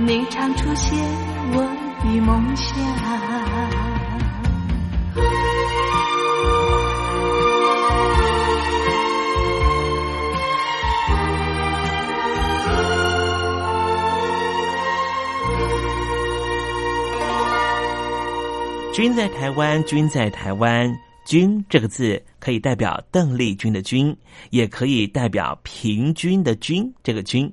你常出现我的梦想。君在台湾，君在台湾，君这个字可以代表邓丽君的君，也可以代表平均的均。这个均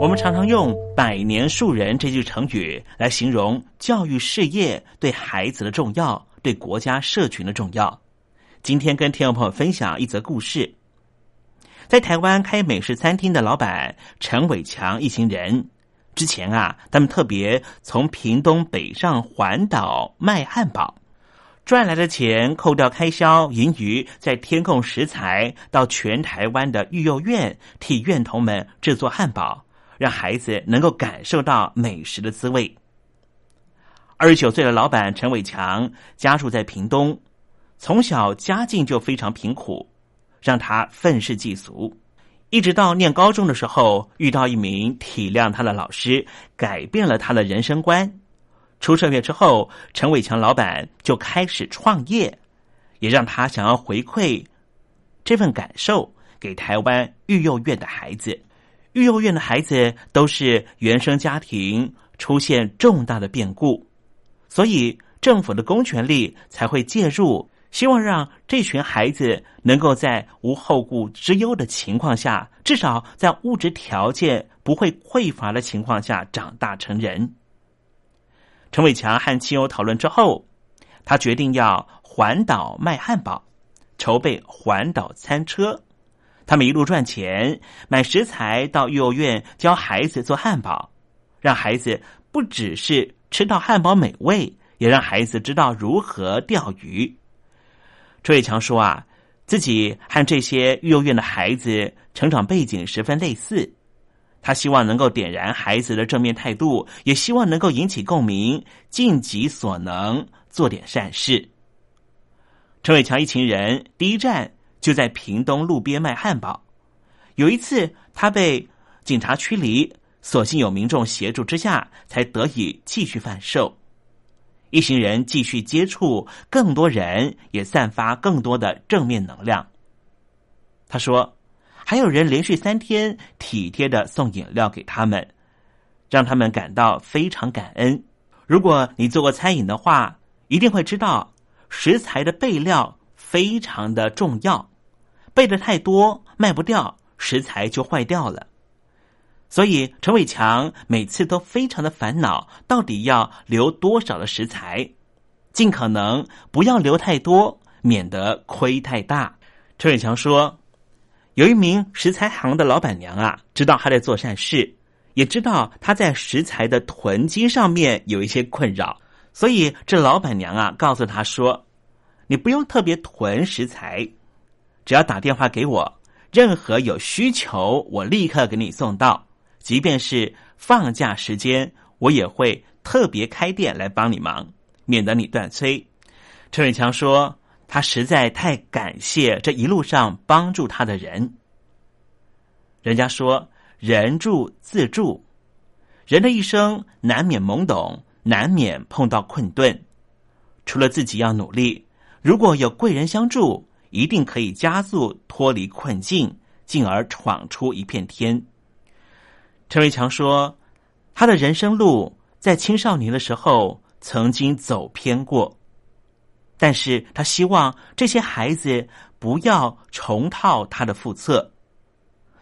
我们常常用“百年树人”这句成语来形容教育事业对孩子的重要，对国家社群的重要。今天跟听众朋友分享一则故事。在台湾开美食餐厅的老板陈伟强一行人，之前啊，他们特别从屏东北上环岛卖汉堡，赚来的钱扣掉开销，盈余再添购食材到全台湾的育幼院，替院童们制作汉堡。让孩子能够感受到美食的滋味。二十九岁的老板陈伟强家住在屏东，从小家境就非常贫苦，让他愤世嫉俗。一直到念高中的时候，遇到一名体谅他的老师，改变了他的人生观。出社会之后，陈伟强老板就开始创业，也让他想要回馈这份感受给台湾育幼院的孩子。育幼院的孩子都是原生家庭出现重大的变故，所以政府的公权力才会介入，希望让这群孩子能够在无后顾之忧的情况下，至少在物质条件不会匮乏的情况下长大成人。陈伟强和亲友讨论之后，他决定要环岛卖汉堡，筹备环岛餐车。他们一路赚钱，买食材到幼儿园教孩子做汉堡，让孩子不只是吃到汉堡美味，也让孩子知道如何钓鱼。周伟强说：“啊，自己和这些幼儿园的孩子成长背景十分类似，他希望能够点燃孩子的正面态度，也希望能够引起共鸣，尽己所能做点善事。”陈伟强一行人第一站。就在屏东路边卖汉堡。有一次，他被警察驱离，所幸有民众协助之下，才得以继续贩售。一行人继续接触更多人，也散发更多的正面能量。他说：“还有人连续三天体贴的送饮料给他们，让他们感到非常感恩。如果你做过餐饮的话，一定会知道食材的备料非常的重要。”备的太多卖不掉，食材就坏掉了。所以陈伟强每次都非常的烦恼，到底要留多少的食材，尽可能不要留太多，免得亏太大。陈伟强说：“有一名食材行的老板娘啊，知道他在做善事，也知道他在食材的囤积上面有一些困扰，所以这老板娘啊，告诉他说：‘你不用特别囤食材。’”只要打电话给我，任何有需求，我立刻给你送到。即便是放假时间，我也会特别开店来帮你忙，免得你断催。陈伟强说：“他实在太感谢这一路上帮助他的人。人家说，人助自助，人的一生难免懵懂，难免碰到困顿。除了自己要努力，如果有贵人相助。”一定可以加速脱离困境，进而闯出一片天。陈伟强说：“他的人生路在青少年的时候曾经走偏过，但是他希望这些孩子不要重蹈他的覆辙。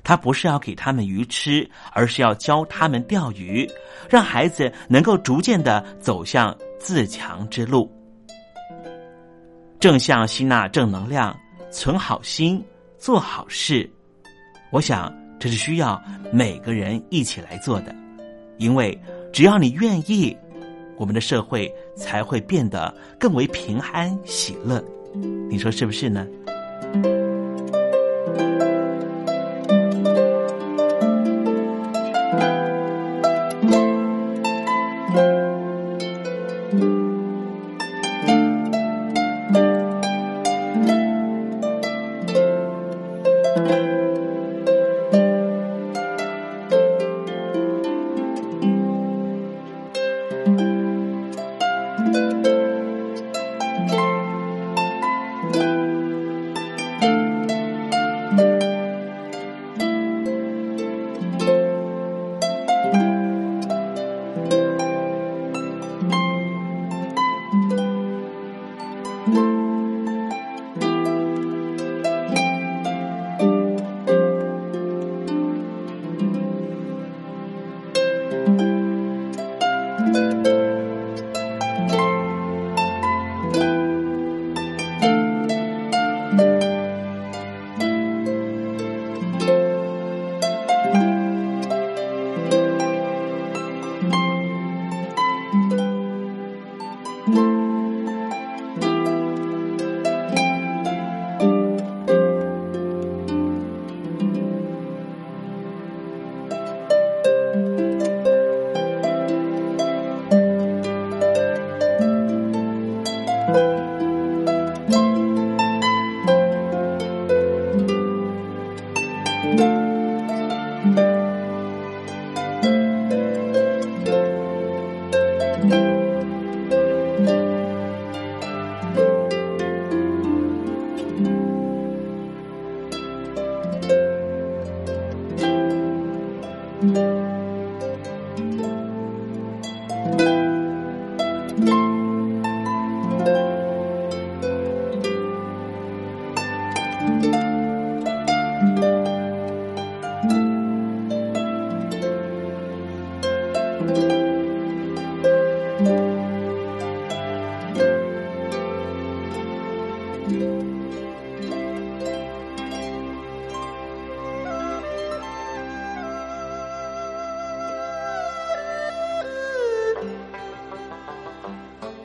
他不是要给他们鱼吃，而是要教他们钓鱼，让孩子能够逐渐的走向自强之路。”正向吸纳正能量，存好心，做好事。我想这是需要每个人一起来做的，因为只要你愿意，我们的社会才会变得更为平安喜乐。你说是不是呢？Música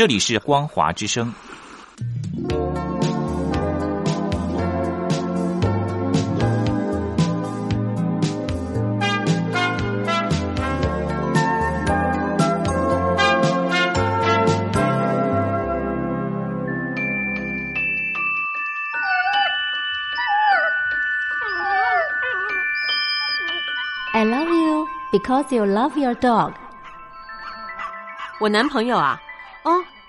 这里是光华之声。I love you because you love your dog。我男朋友啊，哦，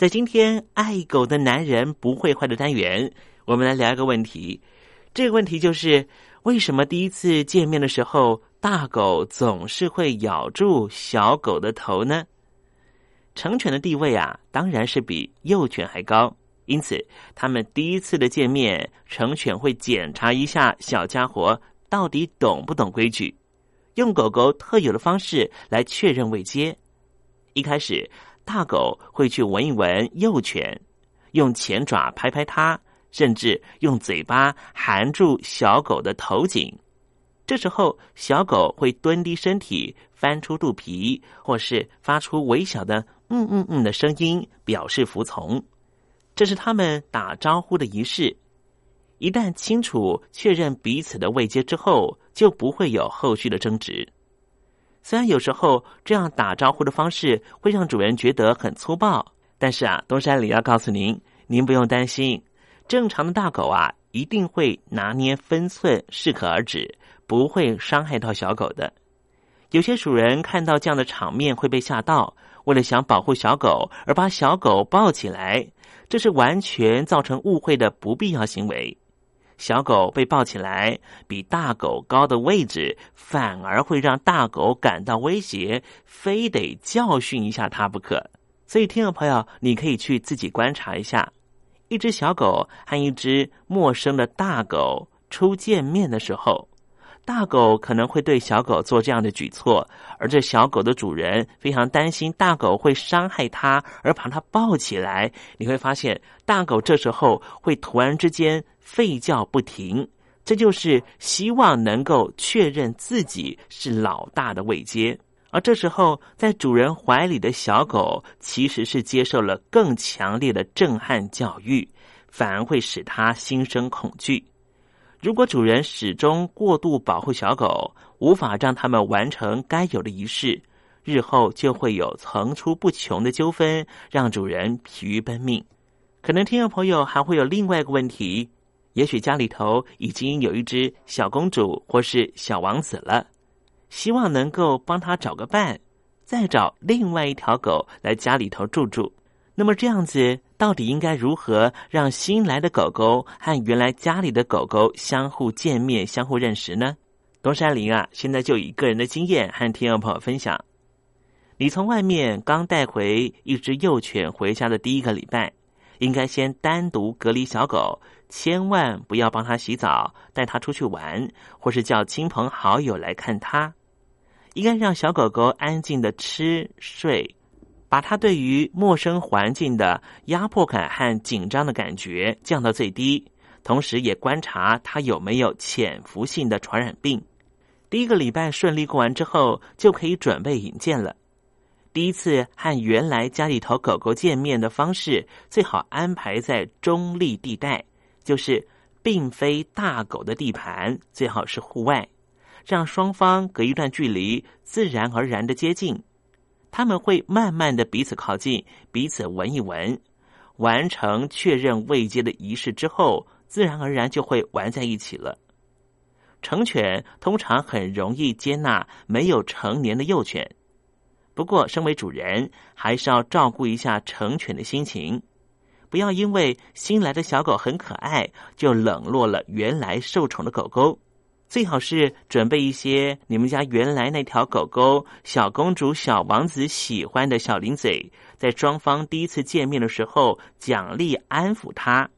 在今天爱狗的男人不会坏的单元，我们来聊一个问题。这个问题就是为什么第一次见面的时候，大狗总是会咬住小狗的头呢？成犬的地位啊，当然是比幼犬还高，因此他们第一次的见面，成犬会检查一下小家伙到底懂不懂规矩，用狗狗特有的方式来确认位阶。一开始，大狗会去闻一闻幼犬，用前爪拍拍它，甚至用嘴巴含住小狗的头颈。这时候，小狗会蹲低身体，翻出肚皮，或是发出微小的“嗯嗯嗯”的声音，表示服从。这是他们打招呼的仪式。一旦清楚确认彼此的位阶之后，就不会有后续的争执。虽然有时候这样打招呼的方式会让主人觉得很粗暴，但是啊，东山里要告诉您，您不用担心，正常的大狗啊，一定会拿捏分寸，适可而止。不会伤害到小狗的。有些主人看到这样的场面会被吓到，为了想保护小狗而把小狗抱起来，这是完全造成误会的不必要行为。小狗被抱起来，比大狗高的位置，反而会让大狗感到威胁，非得教训一下它不可。所以，听众朋友，你可以去自己观察一下，一只小狗和一只陌生的大狗初见面的时候。大狗可能会对小狗做这样的举措，而这小狗的主人非常担心大狗会伤害它，而把它抱起来。你会发现，大狗这时候会突然之间吠叫不停，这就是希望能够确认自己是老大的位阶。而这时候，在主人怀里的小狗其实是接受了更强烈的震撼教育，反而会使它心生恐惧。如果主人始终过度保护小狗，无法让他们完成该有的仪式，日后就会有层出不穷的纠纷，让主人疲于奔命。可能听众朋友还会有另外一个问题：也许家里头已经有一只小公主或是小王子了，希望能够帮他找个伴，再找另外一条狗来家里头住住。那么这样子，到底应该如何让新来的狗狗和原来家里的狗狗相互见面、相互认识呢？东山林啊，现在就以个人的经验和听众朋友分享：你从外面刚带回一只幼犬回家的第一个礼拜，应该先单独隔离小狗，千万不要帮它洗澡、带它出去玩，或是叫亲朋好友来看它。应该让小狗狗安静的吃睡。把它对于陌生环境的压迫感和紧张的感觉降到最低，同时也观察它有没有潜伏性的传染病。第一个礼拜顺利过完之后，就可以准备引荐了。第一次和原来家里头狗狗见面的方式，最好安排在中立地带，就是并非大狗的地盘，最好是户外，让双方隔一段距离，自然而然的接近。他们会慢慢的彼此靠近，彼此闻一闻，完成确认未接的仪式之后，自然而然就会玩在一起了。成犬通常很容易接纳没有成年的幼犬，不过身为主人还是要照顾一下成犬的心情，不要因为新来的小狗很可爱，就冷落了原来受宠的狗狗。最好是准备一些你们家原来那条狗狗小公主、小王子喜欢的小零嘴，在双方第一次见面的时候奖励安抚它，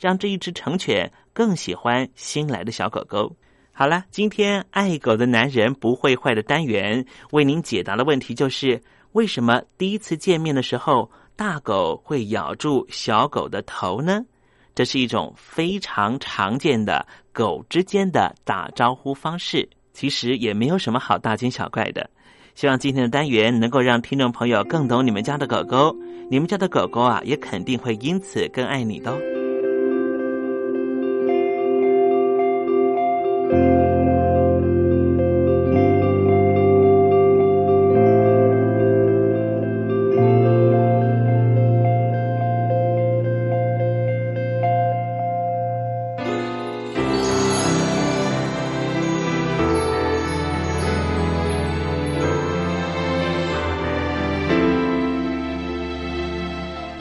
让这一只成犬更喜欢新来的小狗狗。好了，今天爱狗的男人不会坏的单元为您解答的问题就是：为什么第一次见面的时候大狗会咬住小狗的头呢？这是一种非常常见的狗之间的打招呼方式，其实也没有什么好大惊小怪的。希望今天的单元能够让听众朋友更懂你们家的狗狗，你们家的狗狗啊，也肯定会因此更爱你的。